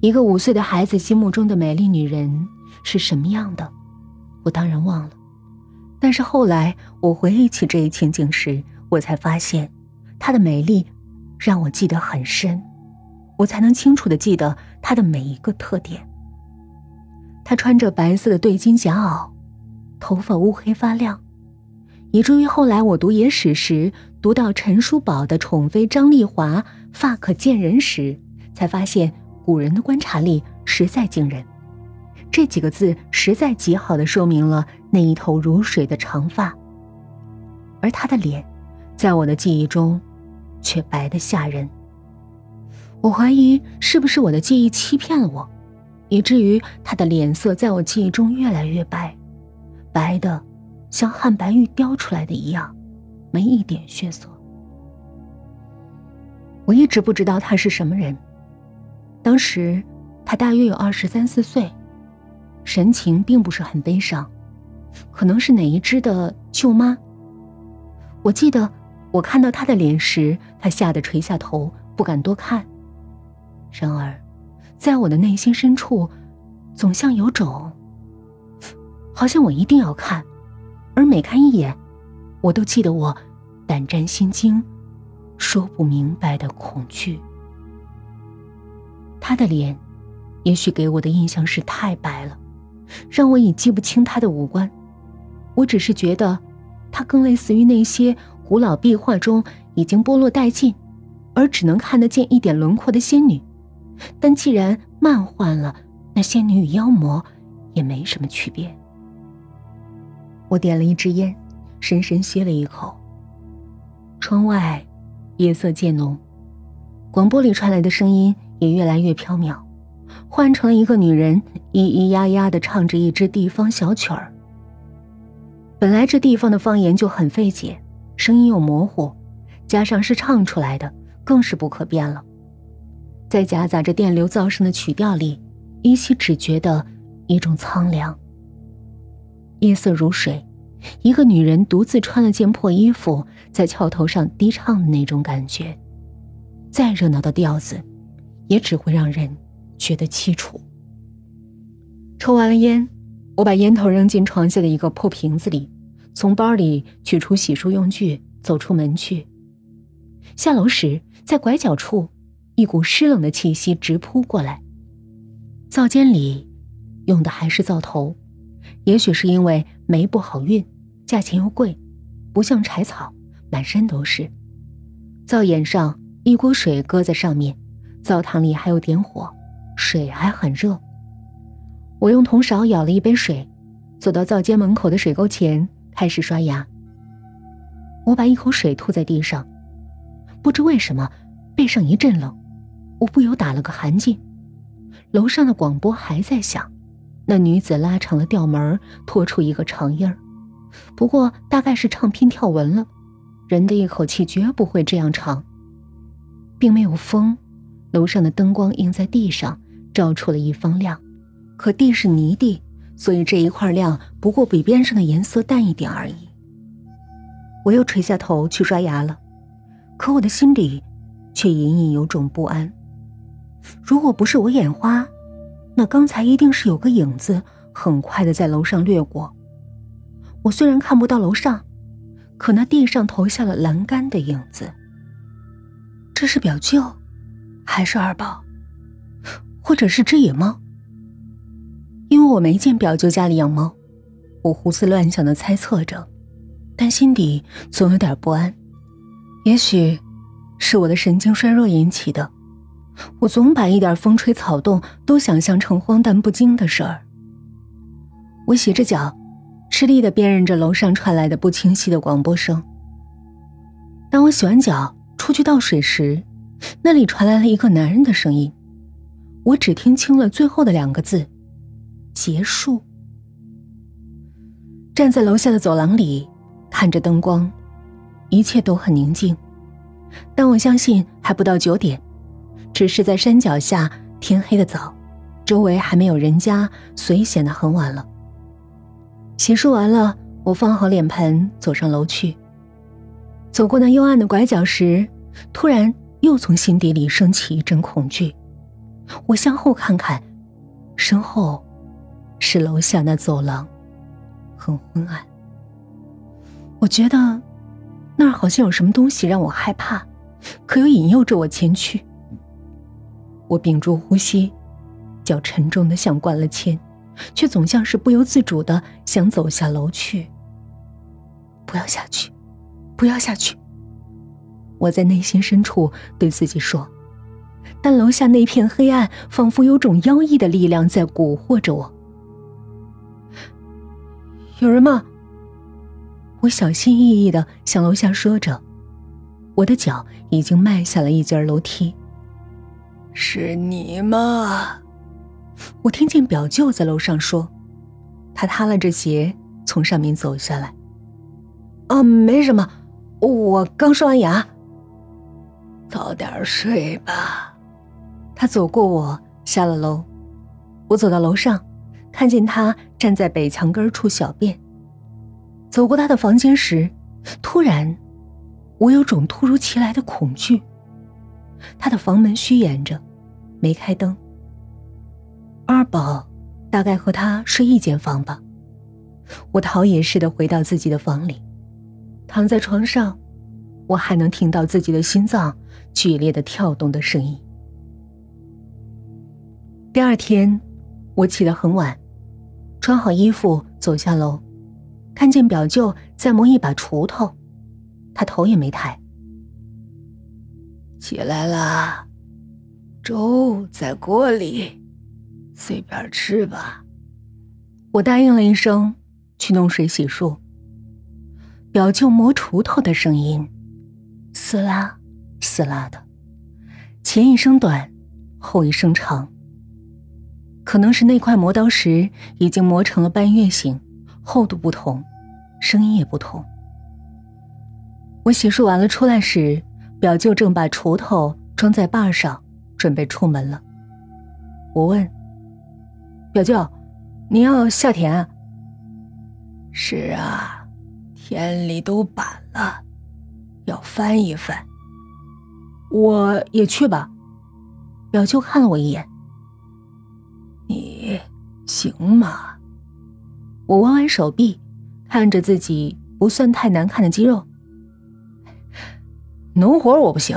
一个五岁的孩子心目中的美丽女人是什么样的，我当然忘了。但是后来我回忆起这一情景时，我才发现，她的美丽让我记得很深，我才能清楚的记得她的每一个特点。她穿着白色的对襟夹袄，头发乌黑发亮，以至于后来我读野史时，读到陈叔宝的宠妃张丽华发可见人时，才发现古人的观察力实在惊人。这几个字实在极好的说明了那一头如水的长发，而他的脸，在我的记忆中，却白的吓人。我怀疑是不是我的记忆欺骗了我，以至于他的脸色在我记忆中越来越白，白的像汉白玉雕出来的一样，没一点血色。我一直不知道他是什么人，当时他大约有二十三四岁。神情并不是很悲伤，可能是哪一只的舅妈。我记得我看到他的脸时，他吓得垂下头，不敢多看。然而，在我的内心深处，总像有种，好像我一定要看，而每看一眼，我都记得我胆战心惊、说不明白的恐惧。他的脸，也许给我的印象是太白了。让我已记不清她的五官，我只是觉得，她更类似于那些古老壁画中已经剥落殆尽，而只能看得见一点轮廓的仙女。但既然漫换了，那仙女与妖魔也没什么区别。我点了一支烟，深深吸了一口。窗外，夜色渐浓，广播里传来的声音也越来越飘渺。换成了一个女人，咿咿呀呀的唱着一支地方小曲儿。本来这地方的方言就很费解，声音又模糊，加上是唱出来的，更是不可辨了。在夹杂着电流噪声的曲调里，依稀只觉得一种苍凉。夜色如水，一个女人独自穿了件破衣服，在桥头上低唱的那种感觉，再热闹的调子，也只会让人。觉得凄楚。抽完了烟，我把烟头扔进床下的一个破瓶子里，从包里取出洗漱用具，走出门去。下楼时，在拐角处，一股湿冷的气息直扑过来。灶间里用的还是灶头，也许是因为煤不好运，价钱又贵，不像柴草，满身都是。灶眼上一锅水搁在上面，灶堂里还有点火。水还很热，我用铜勺舀了一杯水，走到灶间门口的水沟前开始刷牙。我把一口水吐在地上，不知为什么背上一阵冷，我不由打了个寒噤。楼上的广播还在响，那女子拉长了调门，拖出一个长音儿，不过大概是唱拼跳文了。人的一口气绝不会这样长，并没有风，楼上的灯光映在地上。照出了一方亮，可地是泥地，所以这一块亮不过比边上的颜色淡一点而已。我又垂下头去刷牙了，可我的心里却隐隐有种不安。如果不是我眼花，那刚才一定是有个影子很快的在楼上掠过。我虽然看不到楼上，可那地上投下了栏杆的影子。这是表舅，还是二宝？或者是只野猫，因为我没见表舅家里养猫，我胡思乱想的猜测着，但心底总有点不安。也许是我的神经衰弱引起的，我总把一点风吹草动都想象成荒诞不经的事儿。我洗着脚，吃力的辨认着楼上传来的不清晰的广播声。当我洗完脚出去倒水时，那里传来了一个男人的声音。我只听清了最后的两个字：“结束。”站在楼下的走廊里，看着灯光，一切都很宁静。但我相信还不到九点，只是在山脚下，天黑的早，周围还没有人家，所以显得很晚了。洗漱完了，我放好脸盆，走上楼去。走过那幽暗的拐角时，突然又从心底里升起一阵恐惧。我向后看看，身后是楼下那走廊，很昏暗。我觉得那儿好像有什么东西让我害怕，可又引诱着我前去。我屏住呼吸，脚沉重的像灌了铅，却总像是不由自主的想走下楼去。不要下去，不要下去！我在内心深处对自己说。但楼下那片黑暗，仿佛有种妖异的力量在蛊惑着我。有人吗？我小心翼翼的向楼下说着，我的脚已经迈下了一截楼梯。是你吗？我听见表舅在楼上说，他踏了着鞋从上面走下来。啊，没什么，我刚刷完牙。早点睡吧。他走过我，下了楼。我走到楼上，看见他站在北墙根处小便。走过他的房间时，突然，我有种突如其来的恐惧。他的房门虚掩着，没开灯。二宝大概和他睡一间房吧。我逃也似的回到自己的房里，躺在床上，我还能听到自己的心脏剧烈的跳动的声音。第二天，我起得很晚，穿好衣服走下楼，看见表舅在磨一把锄头，他头也没抬。起来啦，粥在锅里，随便吃吧。我答应了一声，去弄水洗漱。表舅磨锄头的声音，撕拉撕拉的，前一声短，后一声长。可能是那块磨刀石已经磨成了半月形，厚度不同，声音也不同。我洗漱完了出来时，表舅正把锄头装在把上，准备出门了。我问：“表舅，你要下田？”“是啊，田里都板了，要翻一翻。”“我也去吧。”表舅看了我一眼。你行吗？我弯弯手臂，看着自己不算太难看的肌肉。农活我不行，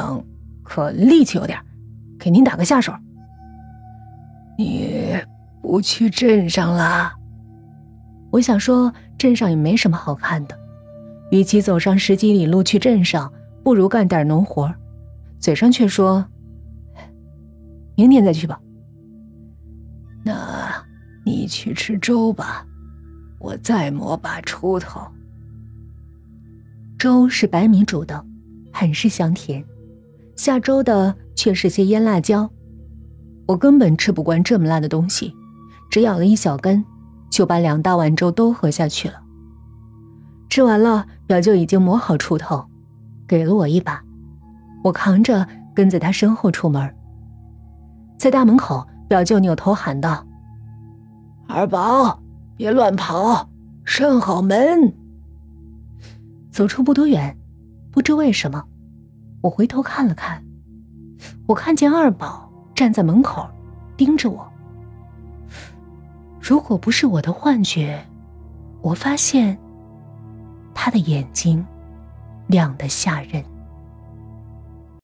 可力气有点，给您打个下手。你不去镇上了？我想说，镇上也没什么好看的，与其走上十几里路去镇上，不如干点农活。嘴上却说，明天再去吧。那，你去吃粥吧，我再磨把锄头。粥是白米煮的，很是香甜，下粥的却是些腌辣椒。我根本吃不惯这么辣的东西，只咬了一小根，就把两大碗粥都喝下去了。吃完了，表舅已经磨好锄头，给了我一把，我扛着跟在他身后出门，在大门口。表舅扭头喊道：“二宝，别乱跑，拴好门。”走出不多远，不知为什么，我回头看了看，我看见二宝站在门口，盯着我。如果不是我的幻觉，我发现他的眼睛亮得吓人。